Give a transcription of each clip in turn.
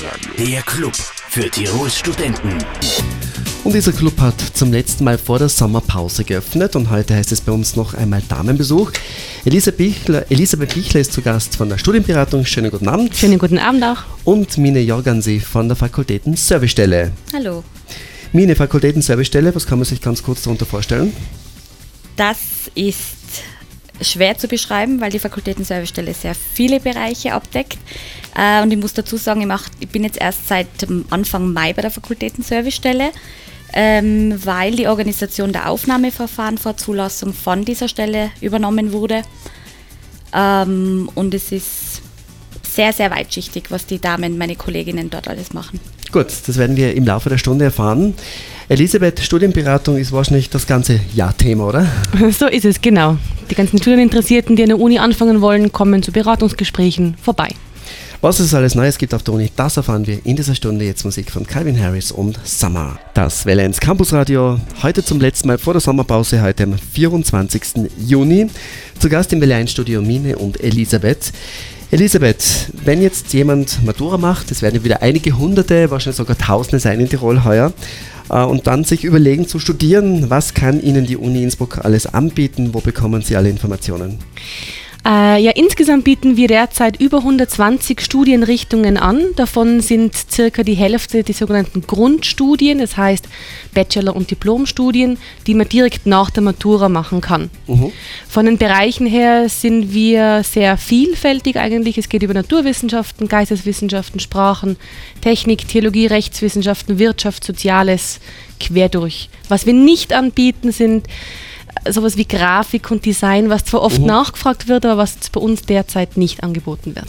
Der Club für Tirols Studenten. Und dieser Club hat zum letzten Mal vor der Sommerpause geöffnet und heute heißt es bei uns noch einmal Damenbesuch. Elisa Bichler, Elisabeth Bichler ist zu Gast von der Studienberatung. Schönen guten Abend. Schönen guten Abend auch. Und Mine Jorgansi von der Fakultäten-Servicestelle. Hallo. Mine, Fakultäten-Servicestelle, was kann man sich ganz kurz darunter vorstellen? Das ist schwer zu beschreiben, weil die Fakultäten-Servicestelle sehr viele Bereiche abdeckt. Äh, und ich muss dazu sagen, ich, mach, ich bin jetzt erst seit Anfang Mai bei der Fakultäten-Servicestelle, ähm, weil die Organisation der Aufnahmeverfahren vor Zulassung von dieser Stelle übernommen wurde. Ähm, und es ist sehr, sehr weitschichtig, was die Damen, meine Kolleginnen dort alles machen. Gut, das werden wir im Laufe der Stunde erfahren. Elisabeth, Studienberatung ist wahrscheinlich das ganze Jahr-Thema, oder? So ist es, genau. Die ganzen Studieninteressierten, die an der Uni anfangen wollen, kommen zu Beratungsgesprächen vorbei. Was es alles Neues gibt auf der Uni, das erfahren wir in dieser Stunde. Jetzt Musik von Calvin Harris und Summer. Das Welle 1 Campus Radio, heute zum letzten Mal vor der Sommerpause, heute am 24. Juni. Zu Gast im Welle 1 Studio Mine und Elisabeth. Elisabeth, wenn jetzt jemand Matura macht, es werden wieder einige Hunderte, wahrscheinlich sogar Tausende sein in Tirol heuer, äh, und dann sich überlegen zu studieren, was kann Ihnen die Uni Innsbruck alles anbieten, wo bekommen Sie alle Informationen? Äh, ja, insgesamt bieten wir derzeit über 120 Studienrichtungen an. Davon sind circa die Hälfte die sogenannten Grundstudien, das heißt Bachelor- und Diplomstudien, die man direkt nach der Matura machen kann. Mhm. Von den Bereichen her sind wir sehr vielfältig eigentlich. Es geht über Naturwissenschaften, Geisteswissenschaften, Sprachen, Technik, Theologie, Rechtswissenschaften, Wirtschaft, Soziales, quer durch. Was wir nicht anbieten, sind sowas wie Grafik und Design, was zwar oft mhm. nachgefragt wird, aber was bei uns derzeit nicht angeboten wird.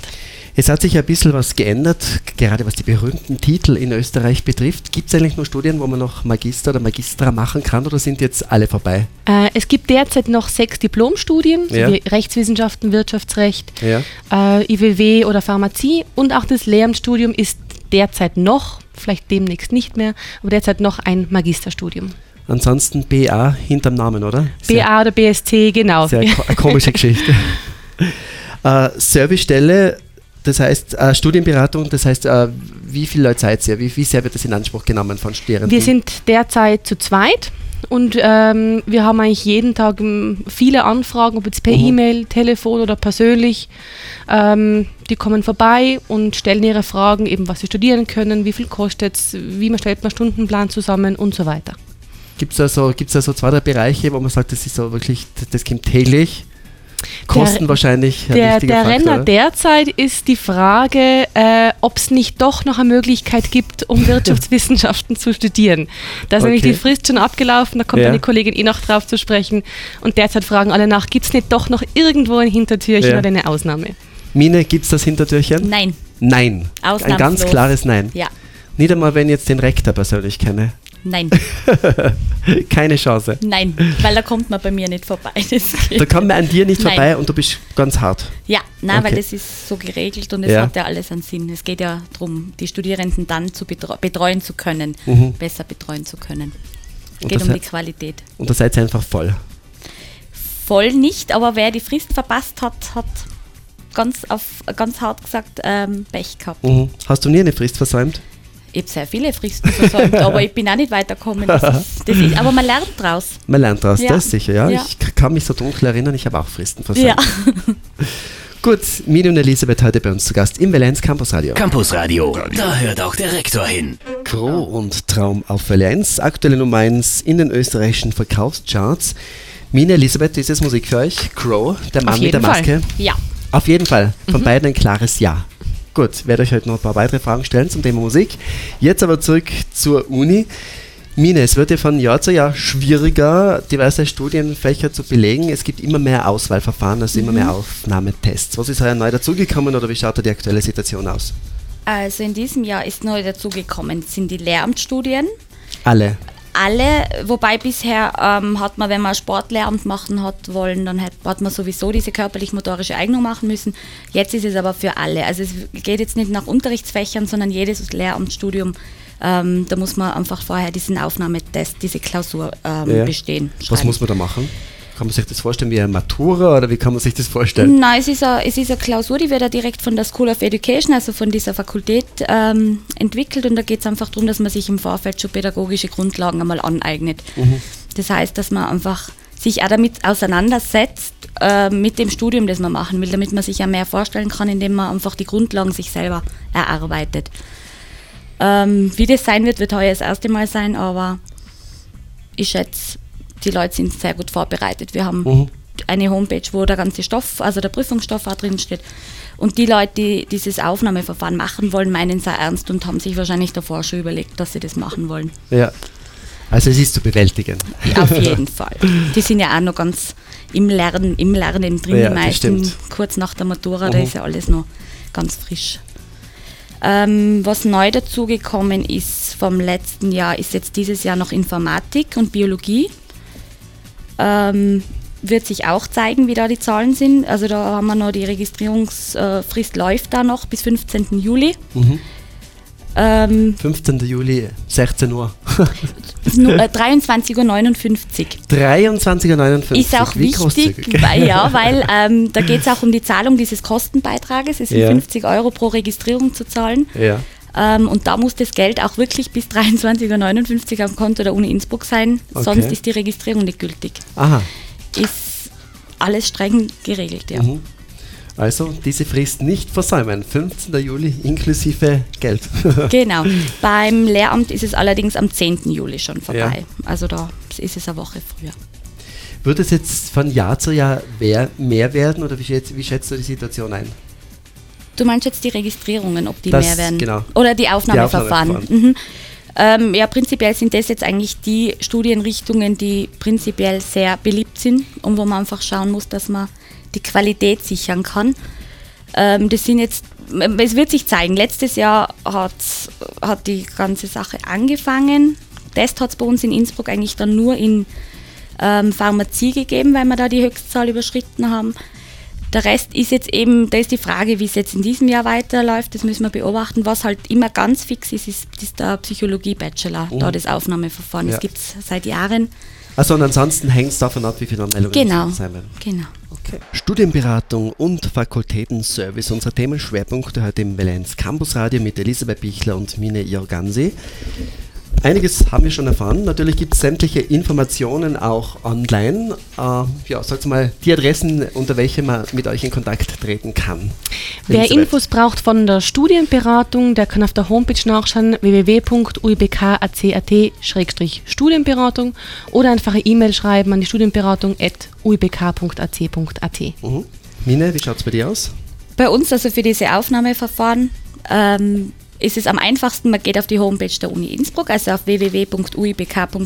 Es hat sich ein bisschen was geändert, gerade was die berühmten Titel in Österreich betrifft. Gibt es eigentlich nur Studien, wo man noch Magister oder Magistra machen kann oder sind jetzt alle vorbei? Äh, es gibt derzeit noch sechs Diplomstudien, ja. wie Rechtswissenschaften, Wirtschaftsrecht, ja. äh, IWW oder Pharmazie und auch das Lehramtsstudium ist derzeit noch, vielleicht demnächst nicht mehr, aber derzeit noch ein Magisterstudium. Ansonsten BA hinterm Namen, oder? Sehr, BA oder BST, genau. Sehr ko komische Geschichte. äh, Servicestelle, das heißt äh, Studienberatung, das heißt, äh, wie viele Leute seid ihr? Wie, wie sehr wird das in Anspruch genommen von Studierenden? Wir sind derzeit zu zweit und ähm, wir haben eigentlich jeden Tag ähm, viele Anfragen, ob jetzt per mhm. E-Mail, Telefon oder persönlich. Ähm, die kommen vorbei und stellen ihre Fragen, eben was sie studieren können, wie viel kostet es, wie man stellt man Stundenplan zusammen und so weiter. Gibt es also, gibt's also zwei, drei Bereiche, wo man sagt, das ist so wirklich, das kommt täglich? Kosten der, wahrscheinlich ein der, der Faktor, Renner oder? derzeit ist die Frage, äh, ob es nicht doch noch eine Möglichkeit gibt, um Wirtschaftswissenschaften zu studieren. Da ist okay. nämlich die Frist schon abgelaufen, da kommt ja. eine Kollegin eh noch drauf zu sprechen. Und derzeit fragen alle nach, gibt es nicht doch noch irgendwo ein Hintertürchen ja. oder eine Ausnahme? Mine, gibt es das Hintertürchen? Nein. Nein. Ein ganz klares Nein. Ja. Nicht einmal, wenn ich jetzt den Rektor persönlich kenne. Nein. Keine Chance. Nein, weil da kommt man bei mir nicht vorbei. Da kommt man an dir nicht nein. vorbei und du bist ganz hart. Ja, nein, okay. weil das ist so geregelt und es ja. hat ja alles einen Sinn. Es geht ja darum, die Studierenden dann zu betreu betreuen zu können, mhm. besser betreuen zu können. Es geht um die Qualität. Und da seid ihr einfach voll. Voll nicht, aber wer die Frist verpasst hat, hat ganz, auf, ganz hart gesagt ähm, Pech gehabt. Mhm. Hast du nie eine Frist versäumt? Ich habe sehr viele Fristen versäumt, aber ich bin auch nicht weitergekommen. Das ist, das ist, aber man lernt draus. Man lernt draus, ja. das sicher, ja. ja. Ich kann mich so dunkel erinnern, ich habe auch Fristen versäumt. Ja. Gut, Mini und Elisabeth heute bei uns zu Gast im Valenz Campus Radio. Campus Radio, da hört auch der Rektor hin. Crow und Traum auf Valenz, aktuelle Nummer 1 in den österreichischen Verkaufscharts. Mine, Elisabeth, ist das Musik für euch? Crow, der Mann mit der Maske? Fall. Ja. Auf jeden Fall, von mhm. beiden ein klares Ja. Gut, werde euch heute noch ein paar weitere Fragen stellen zum Thema Musik. Jetzt aber zurück zur Uni. Mine, es wird ja von Jahr zu Jahr schwieriger, diverse Studienfächer zu belegen. Es gibt immer mehr Auswahlverfahren, also immer mehr mhm. Aufnahmetests. Was ist heuer neu dazugekommen oder wie schaut da die aktuelle Situation aus? Also in diesem Jahr ist neu dazugekommen, sind die Lehramtsstudien. Alle alle, wobei bisher ähm, hat man, wenn man Sportlehramt machen hat wollen, dann hat, hat man sowieso diese körperlich-motorische Eignung machen müssen. Jetzt ist es aber für alle. Also es geht jetzt nicht nach Unterrichtsfächern, sondern jedes Lehramtsstudium, ähm, da muss man einfach vorher diesen Aufnahmetest, diese Klausur ähm, ja. bestehen. Schreiben. Was muss man da machen? Kann man sich das vorstellen wie eine Matura oder wie kann man sich das vorstellen? Nein, es ist, eine, es ist eine Klausur, die wird ja direkt von der School of Education, also von dieser Fakultät, ähm, entwickelt und da geht es einfach darum, dass man sich im Vorfeld schon pädagogische Grundlagen einmal aneignet. Mhm. Das heißt, dass man einfach sich auch damit auseinandersetzt, äh, mit dem Studium, das man machen will, damit man sich ja mehr vorstellen kann, indem man einfach die Grundlagen sich selber erarbeitet. Ähm, wie das sein wird, wird heuer das erste Mal sein, aber ich schätze, die Leute sind sehr gut vorbereitet. Wir haben mhm. eine Homepage, wo der ganze Stoff, also der Prüfungsstoff auch drin steht. Und die Leute, die dieses Aufnahmeverfahren machen wollen, meinen es sehr ernst und haben sich wahrscheinlich davor schon überlegt, dass sie das machen wollen. Ja. Also es ist zu bewältigen. Auf jeden Fall. Die sind ja auch noch ganz im Lernen, im Lernen drin, ja, die meisten kurz nach der Matura, mhm. da ist ja alles noch ganz frisch. Ähm, was neu dazugekommen ist vom letzten Jahr, ist jetzt dieses Jahr noch Informatik und Biologie. Ähm, wird sich auch zeigen, wie da die Zahlen sind. Also da haben wir noch die Registrierungsfrist läuft da noch bis 15. Juli. Mhm. Ähm, 15. Juli, 16 Uhr. 23.59 Uhr. 23.59 Uhr. Ist auch Wie wichtig, weil, ja, weil ähm, da geht es auch um die Zahlung dieses Kostenbeitrages. Es sind ja. 50 Euro pro Registrierung zu zahlen. Ja. Ähm, und da muss das Geld auch wirklich bis 23.59 Uhr am Konto der Uni Innsbruck sein, okay. sonst ist die Registrierung nicht gültig. Aha. Ist alles streng geregelt, ja. Mhm. Also diese Frist nicht versäumen. 15. Juli inklusive Geld. genau. Beim Lehramt ist es allerdings am 10. Juli schon vorbei. Ja. Also da ist es eine Woche früher. Wird es jetzt von Jahr zu Jahr mehr werden oder wie schätzt, wie schätzt du die Situation ein? Du meinst jetzt die Registrierungen, ob die das, mehr werden? Genau. Oder die Aufnahmeverfahren? Die Aufnahmeverfahren. Mhm. Ähm, ja, prinzipiell sind das jetzt eigentlich die Studienrichtungen, die prinzipiell sehr beliebt sind und wo man einfach schauen muss, dass man die Qualität sichern kann. Ähm, das sind jetzt, es wird sich zeigen. Letztes Jahr hat, hat die ganze Sache angefangen. Test hat es bei uns in Innsbruck eigentlich dann nur in ähm, Pharmazie gegeben, weil wir da die Höchstzahl überschritten haben. Der Rest ist jetzt eben, da ist die Frage, wie es jetzt in diesem Jahr weiterläuft, das müssen wir beobachten. Was halt immer ganz fix ist, ist, ist der Psychologie-Bachelor, oh. da das Aufnahmeverfahren. Ja. Das gibt es seit Jahren. Also und ansonsten hängt es davon ab, wie viele Anmeldungen genau. sein werden. Genau. Okay. Studienberatung und Fakultätenservice. Unsere Themenschwerpunkte heute im Valenz Campusradio mit Elisabeth Bichler und Mine Jorgansi. Einiges haben wir schon erfahren. Natürlich gibt es sämtliche Informationen auch online. Äh, ja, sagt mal die Adressen, unter welche man mit euch in Kontakt treten kann. Wer Infos braucht von der Studienberatung, der kann auf der Homepage nachschauen www.uibk.ac.at-studienberatung oder einfach eine E-Mail schreiben an die Studienberatung.uibk.ac.at. Mhm. Mine, wie schaut es bei dir aus? Bei uns, also für diese Aufnahmeverfahren, ähm, ist es am einfachsten, man geht auf die Homepage der Uni Innsbruck, also auf www.uibk.ac.at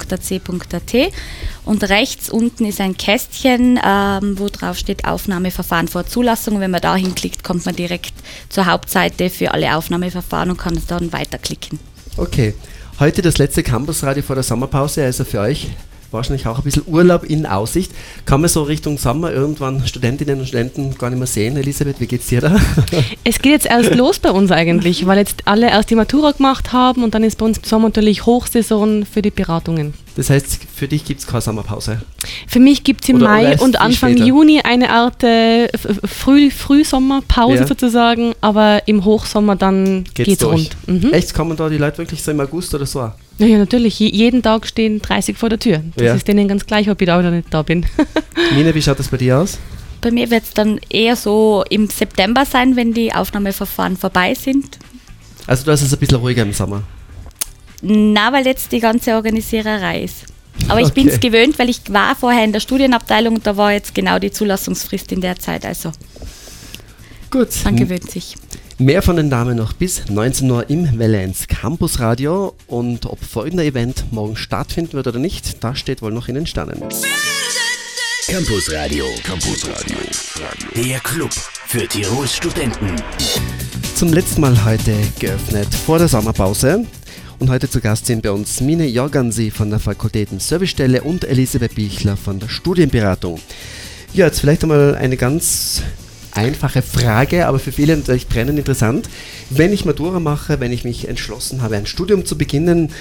und rechts unten ist ein Kästchen, ähm, wo drauf steht Aufnahmeverfahren vor Zulassung. Wenn man da hinklickt, kommt man direkt zur Hauptseite für alle Aufnahmeverfahren und kann dann weiterklicken. Okay, heute das letzte Campusradio vor der Sommerpause, also für euch wahrscheinlich auch ein bisschen Urlaub in Aussicht. Kann man so Richtung Sommer irgendwann Studentinnen und Studenten gar nicht mehr sehen? Elisabeth, wie geht's dir da? Es geht jetzt erst los bei uns eigentlich, weil jetzt alle erst die Matura gemacht haben und dann ist bei uns im Sommer natürlich Hochsaison für die Beratungen. Das heißt, für dich gibt es keine Sommerpause? Für mich gibt es im oder Mai und Anfang Juni eine Art äh, Früh Frühsommerpause ja. sozusagen, aber im Hochsommer dann geht es rund. Mhm. Echt, kommen da die Leute wirklich so im August oder so? Ja, natürlich. jeden Tag stehen 30 vor der Tür. Das ja. ist denen ganz gleich, ob ich da oder nicht da bin. Mine, wie schaut das bei dir aus? Bei mir wird es dann eher so im September sein, wenn die Aufnahmeverfahren vorbei sind. Also du hast es ein bisschen ruhiger im Sommer? Na, weil jetzt die ganze Organisiererei ist. Aber ich okay. bin es gewöhnt, weil ich war vorher in der Studienabteilung und da war jetzt genau die Zulassungsfrist in der Zeit. Also gut. Man gewöhnt sich. Mehr von den Damen noch bis 19 Uhr im Valenz Campus Radio und ob folgender Event morgen stattfinden wird oder nicht, das steht wohl noch in den Sternen. Campus Radio. Campus Radio. Der Club für Tirols Studenten. Zum letzten Mal heute geöffnet vor der Sommerpause. Und heute zu Gast sind bei uns Mine Jorgansi von der Fakultäten Servicestelle und Elisabeth Bichler von der Studienberatung. Ja, jetzt vielleicht einmal eine ganz einfache Frage, aber für viele natürlich brennend interessant. Wenn ich Matura mache, wenn ich mich entschlossen habe, ein Studium zu beginnen,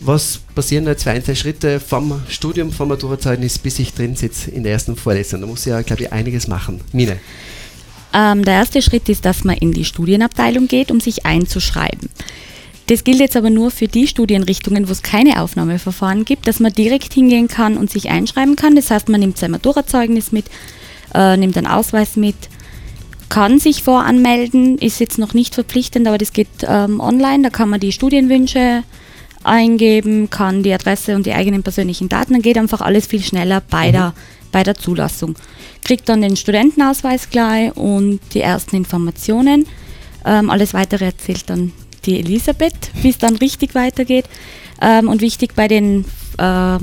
Was passieren jetzt für einzelne Schritte vom Studium, vom Maturazeugnis, bis ich drin sitze in der ersten Vorlesung? Da muss ich ja, glaube ich, einiges machen. Mine. Ähm, der erste Schritt ist, dass man in die Studienabteilung geht, um sich einzuschreiben. Das gilt jetzt aber nur für die Studienrichtungen, wo es keine Aufnahmeverfahren gibt, dass man direkt hingehen kann und sich einschreiben kann. Das heißt, man nimmt sein Maturazeugnis mit, äh, nimmt einen Ausweis mit, kann sich voranmelden, ist jetzt noch nicht verpflichtend, aber das geht ähm, online. Da kann man die Studienwünsche eingeben, kann die Adresse und die eigenen persönlichen Daten, dann geht einfach alles viel schneller bei, mhm. der, bei der Zulassung. Kriegt dann den Studentenausweis gleich und die ersten Informationen. Ähm, alles weitere erzählt dann die Elisabeth, wie es dann richtig weitergeht. Ähm, und wichtig bei den äh,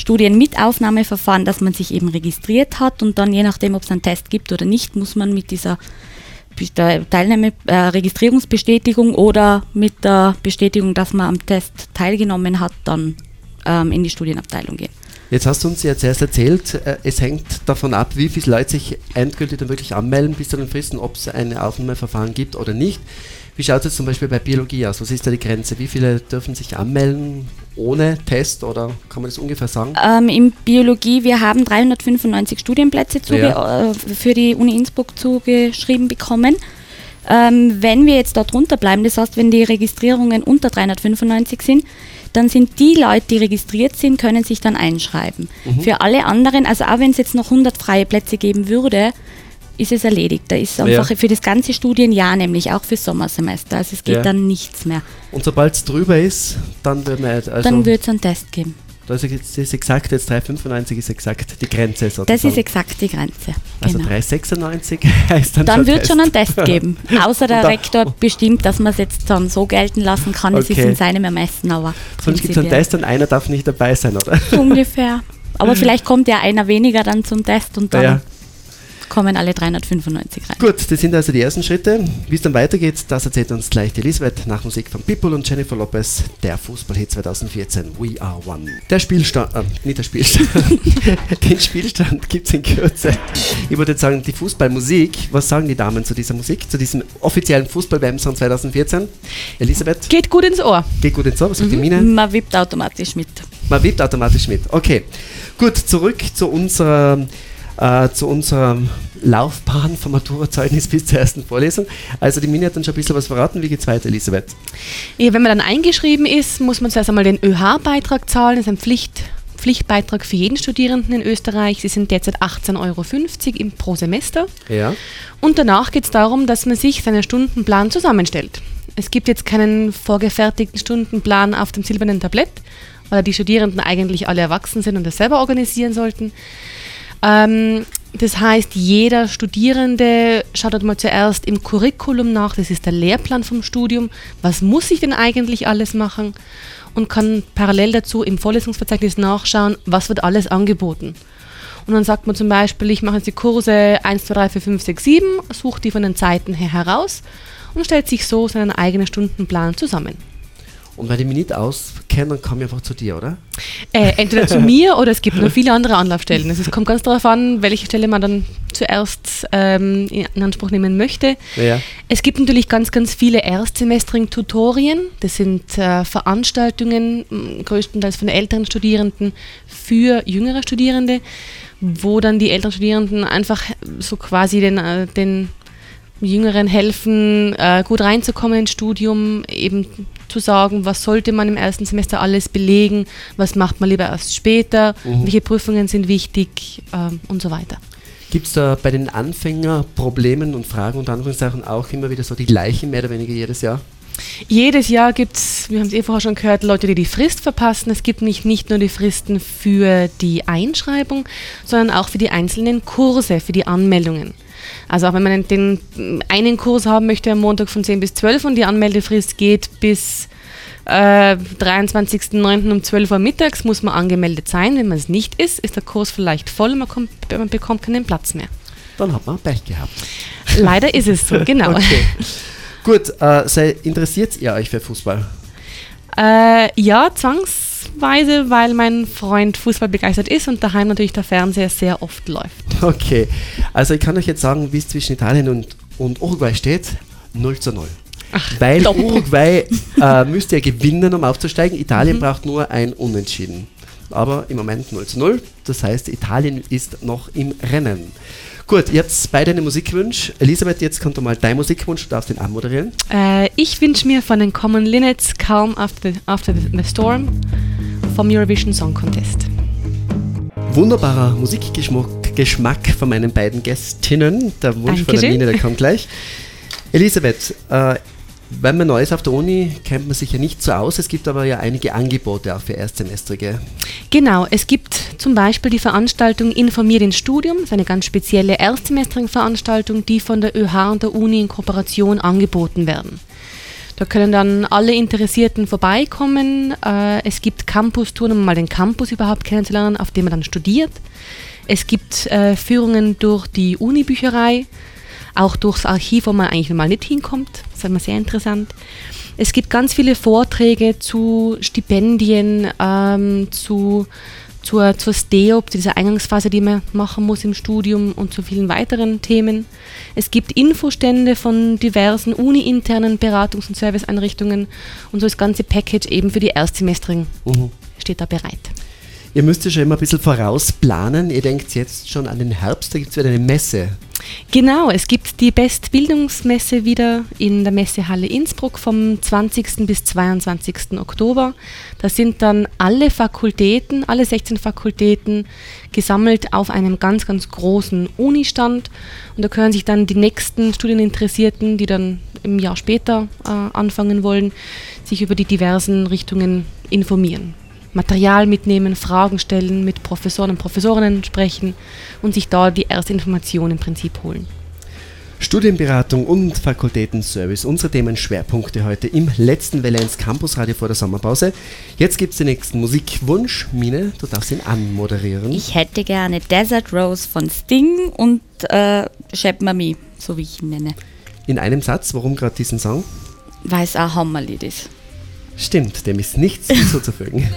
Studien mit Aufnahmeverfahren, dass man sich eben registriert hat und dann je nachdem, ob es einen Test gibt oder nicht, muss man mit dieser Teilnahme, äh, Registrierungsbestätigung oder mit der Bestätigung, dass man am Test teilgenommen hat, dann ähm, in die Studienabteilung gehen. Jetzt hast du uns ja zuerst erzählt, äh, es hängt davon ab, wie viele Leute sich endgültig dann wirklich anmelden bis zu den Fristen, ob es ein Aufnahmeverfahren gibt oder nicht. Wie schaut es zum Beispiel bei Biologie aus? Was ist da die Grenze? Wie viele dürfen sich anmelden ohne Test oder kann man das ungefähr sagen? Ähm, in Biologie, wir haben 395 Studienplätze ja. äh, für die Uni Innsbruck zugeschrieben bekommen. Ähm, wenn wir jetzt da drunter bleiben, das heißt, wenn die Registrierungen unter 395 sind, dann sind die Leute, die registriert sind, können sich dann einschreiben. Mhm. Für alle anderen, also auch wenn es jetzt noch 100 freie Plätze geben würde, ist es erledigt. Da ist einfach ja. für das ganze Studienjahr, nämlich auch für Sommersemester. Also es geht ja. dann nichts mehr. Und sobald es drüber ist, dann wird also Dann wird es einen Test geben. Das ist jetzt exakt, jetzt 395 ist exakt die Grenze. Sozusagen. Das ist exakt die Grenze. Also genau. 396 heißt dann Dann wird es schon einen Test geben. Außer der Rektor bestimmt, dass man es jetzt dann so gelten lassen kann. Es okay. ist in seinem Ermessen, aber. Sonst gibt es einen Test und einer darf nicht dabei sein, oder? Ungefähr. Aber vielleicht kommt ja einer weniger dann zum Test und dann. Ja kommen alle 395 rein. Gut, das sind also die ersten Schritte. Wie es dann weitergeht, das erzählt uns gleich die Elisabeth nach Musik von People und Jennifer Lopez, der Fußballhit 2014, We Are One. Der Spielstand, äh, nicht der Spielstand, den Spielstand gibt es in Kürze. Ich würde jetzt sagen, die Fußballmusik, was sagen die Damen zu dieser Musik, zu diesem offiziellen Fußball-WM-Song 2014? Elisabeth? Geht gut ins Ohr. Geht gut ins Ohr, was sagt mhm. die Mine? Man wippt automatisch mit. Man wippt automatisch mit, okay. Gut, zurück zu unserer äh, zu unserem Laufbahn vom Maturazeugnis bis zur ersten Vorlesung. Also die Mini hat dann schon ein bisschen was verraten. Wie geht es weiter, Elisabeth? Ja, wenn man dann eingeschrieben ist, muss man zuerst einmal den ÖH-Beitrag zahlen. Das ist ein Pflicht, Pflichtbeitrag für jeden Studierenden in Österreich. Sie sind derzeit 18,50 Euro pro Semester. Ja. Und danach geht es darum, dass man sich seinen Stundenplan zusammenstellt. Es gibt jetzt keinen vorgefertigten Stundenplan auf dem silbernen Tablett, weil die Studierenden eigentlich alle erwachsen sind und das selber organisieren sollten. Ähm, das heißt, jeder Studierende schaut dort mal zuerst im Curriculum nach, das ist der Lehrplan vom Studium, was muss ich denn eigentlich alles machen und kann parallel dazu im Vorlesungsverzeichnis nachschauen, was wird alles angeboten. Und dann sagt man zum Beispiel, ich mache jetzt die Kurse 1, 2, 3, 4, 5, 6, 7, sucht die von den Zeiten her heraus und stellt sich so seinen eigenen Stundenplan zusammen. Und wenn ich mich nicht auskenne, dann komme ich einfach zu dir, oder? Äh, entweder zu mir oder es gibt noch viele andere Anlaufstellen. Also es kommt ganz darauf an, welche Stelle man dann zuerst ähm, in Anspruch nehmen möchte. Ja. Es gibt natürlich ganz, ganz viele erstsemestering Tutorien. Das sind äh, Veranstaltungen, größtenteils von älteren Studierenden für jüngere Studierende, wo dann die älteren Studierenden einfach so quasi den, äh, den Jüngeren helfen, äh, gut reinzukommen ins Studium, eben zu sagen, was sollte man im ersten Semester alles belegen, was macht man lieber erst später, mhm. welche Prüfungen sind wichtig ähm, und so weiter. Gibt es da bei den Anfängerproblemen und Fragen und Anführungszeichen auch immer wieder so die gleichen, mehr oder weniger jedes Jahr? Jedes Jahr gibt es, wir haben es eh vorher schon gehört, Leute, die die Frist verpassen. Es gibt nicht, nicht nur die Fristen für die Einschreibung, sondern auch für die einzelnen Kurse, für die Anmeldungen. Also auch wenn man den einen Kurs haben möchte am Montag von 10 bis 12 und die Anmeldefrist geht bis äh, 23.09. um 12 Uhr mittags, muss man angemeldet sein. Wenn man es nicht ist, ist der Kurs vielleicht voll und man, kommt, man bekommt keinen Platz mehr. Dann hat man Pech gehabt. Leider ist es so, genau. Okay. Gut, äh, interessiert ihr euch für Fußball? Äh, ja, zwangsweise, weil mein Freund Fußball begeistert ist und daheim natürlich der Fernseher sehr oft läuft. Okay, also ich kann euch jetzt sagen, wie es zwischen Italien und, und Uruguay steht. 0 zu 0. weil Uruguay äh, müsste ja gewinnen, um aufzusteigen. Italien mhm. braucht nur ein Unentschieden. Aber im Moment 0 zu 0. Das heißt, Italien ist noch im Rennen. Gut, ihr habt beide einen Musikwunsch. Elisabeth, jetzt kommt mal dein Musikwunsch, du darfst den anmoderieren. Äh, ich wünsche mir von den Common Linnets Calm After the, after the Storm vom Eurovision Song Contest. Wunderbarer Musikgeschmack Geschmack von meinen beiden Gästinnen. Der Wunsch Dankeschön. von der Mine, der kommt gleich. Elisabeth, äh, wenn man neu ist auf der Uni, kennt man sich ja nicht so aus. Es gibt aber ja einige Angebote auch für Erstsemestrige. Genau, es gibt zum Beispiel die Veranstaltung Informiert ins Studium. Das ist eine ganz spezielle Erstsemestrigen-Veranstaltung, die von der ÖH und der Uni in Kooperation angeboten werden. Da können dann alle Interessierten vorbeikommen. Äh, es gibt Campus-Touren, um mal den Campus überhaupt kennenzulernen, auf dem man dann studiert. Es gibt äh, Führungen durch die Uni-Bücherei auch durchs Archiv, wo man eigentlich mal nicht hinkommt. Das ist immer sehr interessant. Es gibt ganz viele Vorträge zu Stipendien, ähm, zu, zur, zur STEOP, zu dieser Eingangsphase, die man machen muss im Studium und zu vielen weiteren Themen. Es gibt Infostände von diversen uni-internen Beratungs- und Serviceeinrichtungen und so das ganze Package eben für die Erstsemesterinnen mhm. steht da bereit. Ihr müsst ja schon immer ein bisschen vorausplanen. Ihr denkt jetzt schon an den Herbst, da gibt es wieder eine Messe. Genau, es gibt die Bestbildungsmesse wieder in der Messehalle Innsbruck vom 20. bis 22. Oktober. Da sind dann alle Fakultäten, alle 16 Fakultäten gesammelt auf einem ganz, ganz großen Unistand. Und da können sich dann die nächsten Studieninteressierten, die dann im Jahr später äh, anfangen wollen, sich über die diversen Richtungen informieren. Material mitnehmen, Fragen stellen, mit Professoren und Professorinnen sprechen und sich da die erste Information im Prinzip holen. Studienberatung und Fakultätenservice, unsere Themenschwerpunkte heute im letzten Valenz Campus Radio vor der Sommerpause. Jetzt gibt es den nächsten Musikwunsch. Mine, du darfst ihn anmoderieren. Ich hätte gerne Desert Rose von Sting und äh, Shep Mami, so wie ich ihn nenne. In einem Satz, warum gerade diesen Song? Weil es ein Hammerlied ist. Stimmt, dem ist nichts hinzuzufügen.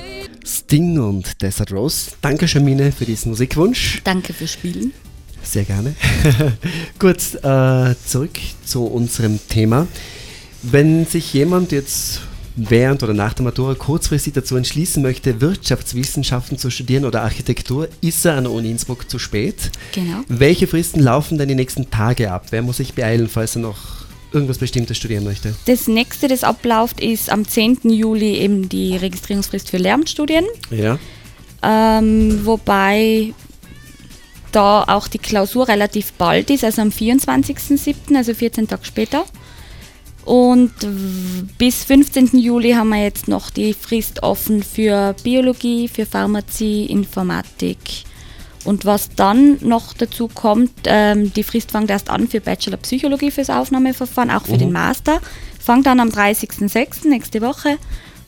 Sting und Desert Rose. Danke, Jamine, für diesen Musikwunsch. Danke fürs Spielen. Sehr gerne. Gut, äh, zurück zu unserem Thema. Wenn sich jemand jetzt während oder nach der Matura kurzfristig dazu entschließen möchte, Wirtschaftswissenschaften zu studieren oder Architektur, ist er an der Uni Innsbruck zu spät. Genau. Welche Fristen laufen denn die nächsten Tage ab? Wer muss sich beeilen, falls er noch irgendwas Bestimmtes studieren möchte? Das nächste, das abläuft, ist am 10. Juli eben die Registrierungsfrist für Lehramtsstudien. Ja. Ähm, wobei da auch die Klausur relativ bald ist, also am 24.07., also 14 Tage später. Und bis 15. Juli haben wir jetzt noch die Frist offen für Biologie, für Pharmazie, Informatik, und was dann noch dazu kommt, ähm, die Frist fängt erst an für Bachelor Psychologie fürs Aufnahmeverfahren, auch für mhm. den Master. Fängt dann am 30.06. nächste Woche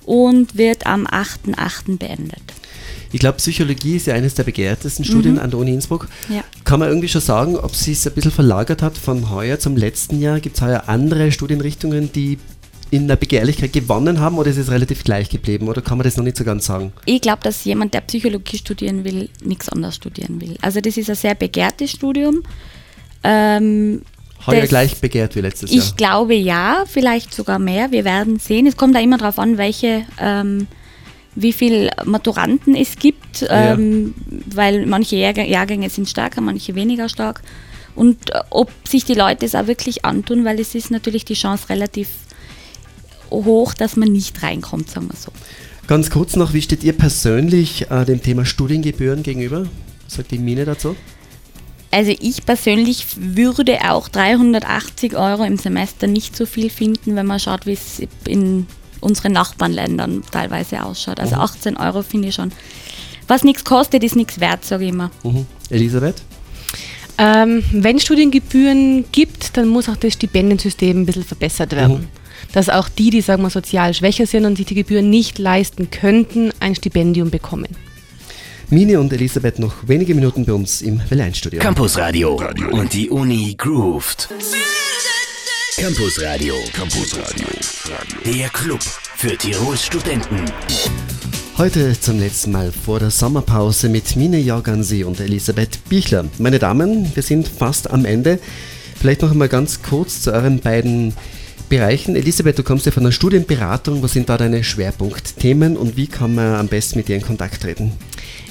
und wird am 8.08. beendet. Ich glaube, Psychologie ist ja eines der begehrtesten Studien mhm. an der Uni Innsbruck. Ja. Kann man irgendwie schon sagen, ob sie es ein bisschen verlagert hat von heuer zum letzten Jahr? Gibt es heuer andere Studienrichtungen, die in der Begehrlichkeit gewonnen haben oder ist es relativ gleich geblieben oder kann man das noch nicht so ganz sagen? Ich glaube, dass jemand, der Psychologie studieren will, nichts anderes studieren will. Also das ist ein sehr begehrtes Studium. Ähm, Heuer gleich begehrt wie letztes ich Jahr? Ich glaube ja, vielleicht sogar mehr. Wir werden sehen. Es kommt da immer darauf an, welche, ähm, wie viele Maturanten es gibt, ähm, ja. weil manche Jahrgänge sind stärker, manche weniger stark. Und äh, ob sich die Leute es auch wirklich antun, weil es ist natürlich die Chance relativ hoch, dass man nicht reinkommt, sagen wir so. Ganz kurz noch, wie steht ihr persönlich äh, dem Thema Studiengebühren gegenüber? Was sagt die Mine dazu? Also ich persönlich würde auch 380 Euro im Semester nicht so viel finden, wenn man schaut, wie es in unseren Nachbarländern teilweise ausschaut. Also mhm. 18 Euro finde ich schon. Was nichts kostet, ist nichts wert, sage ich immer. Mhm. Elisabeth? Ähm, wenn Studiengebühren gibt, dann muss auch das Stipendiensystem ein bisschen verbessert werden. Mhm dass auch die, die sagen wir sozial schwächer sind und sich die Gebühren nicht leisten könnten, ein Stipendium bekommen. Mine und Elisabeth noch wenige Minuten bei uns im Welle-1-Studio. Campus Radio. und die Uni grooved. Campus Radio. Campus Radio. Der Club für Tirols Studenten. Heute zum letzten Mal vor der Sommerpause mit Mine Jorgansee und Elisabeth Bichler. Meine Damen, wir sind fast am Ende. Vielleicht noch einmal ganz kurz zu euren beiden Bereichen. Elisabeth, du kommst ja von der Studienberatung. Was sind da deine Schwerpunktthemen und wie kann man am besten mit dir in Kontakt treten?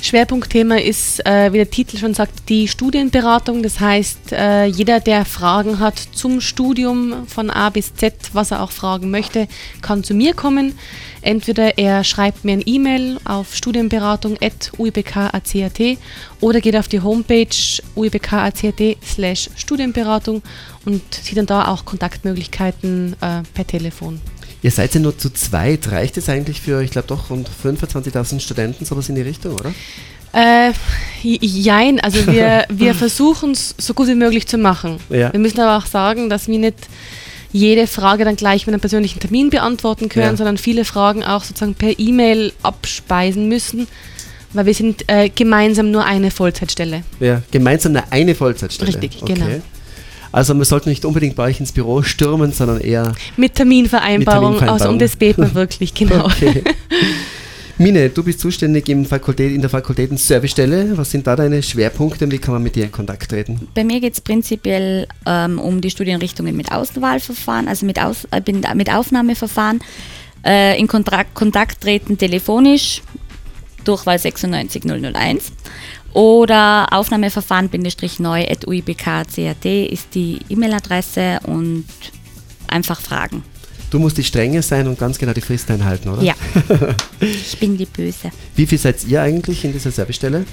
Schwerpunktthema ist, äh, wie der Titel schon sagt, die Studienberatung. Das heißt, äh, jeder, der Fragen hat zum Studium von A bis Z, was er auch fragen möchte, kann zu mir kommen. Entweder er schreibt mir ein E-Mail auf studienberatung.uibk.at oder geht auf die Homepage uibk.at slash Studienberatung und sieht dann da auch Kontaktmöglichkeiten äh, per Telefon. Ihr seid ja nur zu zweit. Reicht es eigentlich für, ich glaube, doch rund 25.000 Studenten, sowas in die Richtung, oder? Äh, jein, also wir, wir versuchen es so gut wie möglich zu machen. Ja. Wir müssen aber auch sagen, dass wir nicht jede Frage dann gleich mit einem persönlichen Termin beantworten können, ja. sondern viele Fragen auch sozusagen per E-Mail abspeisen müssen, weil wir sind äh, gemeinsam nur eine Vollzeitstelle. Ja, gemeinsam nur eine Vollzeitstelle. Richtig, okay. genau. Also man sollte nicht unbedingt bei euch ins Büro stürmen, sondern eher mit Terminvereinbarung. Mit Terminvereinbarung. Also um das beten wir wirklich, genau. Okay. Mine, du bist zuständig im Fakultät, in der Fakultäten-Servicestelle. Was sind da deine Schwerpunkte und wie kann man mit dir in Kontakt treten? Bei mir geht es prinzipiell ähm, um die Studienrichtungen mit Auswahlverfahren, also mit, Aus, äh, mit Aufnahmeverfahren. Äh, in Kontakt, Kontakt treten telefonisch, Durchwahl 96001 oder Aufnahmeverfahren-neu at uibk.cat ist die E-Mail-Adresse und einfach fragen. Du musst die Strenge sein und ganz genau die Frist einhalten, oder? Ja. ich bin die Böse. Wie viel seid ihr eigentlich in dieser Servicestelle?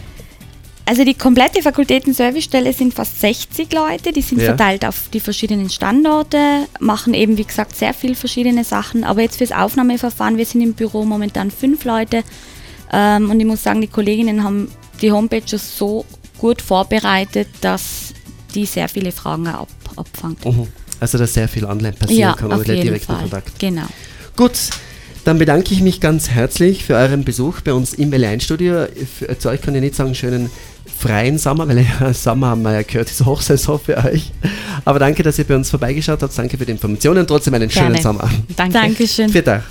Also die komplette Fakultäten-Servicestelle sind fast 60 Leute, die sind ja. verteilt auf die verschiedenen Standorte, machen eben wie gesagt sehr viele verschiedene Sachen. Aber jetzt fürs Aufnahmeverfahren, wir sind im Büro momentan fünf Leute ähm, und ich muss sagen, die Kolleginnen haben die Homepage so gut vorbereitet, dass die sehr viele Fragen ab, abfangt. Mhm. Also dass sehr viel online passieren ja, kann oder der direkte Kontakt. Genau. Gut, dann bedanke ich mich ganz herzlich für euren Besuch bei uns im L1-Studio. Zu euch kann ich nicht sagen, schönen freien Sommer, weil ja, Sommer haben wir ja gehört, ist Hochsaison für euch. Aber danke, dass ihr bei uns vorbeigeschaut habt. Danke für die Informationen. Trotzdem einen Gerne. schönen Sommer. Danke. Dankeschön. Vielen Dank.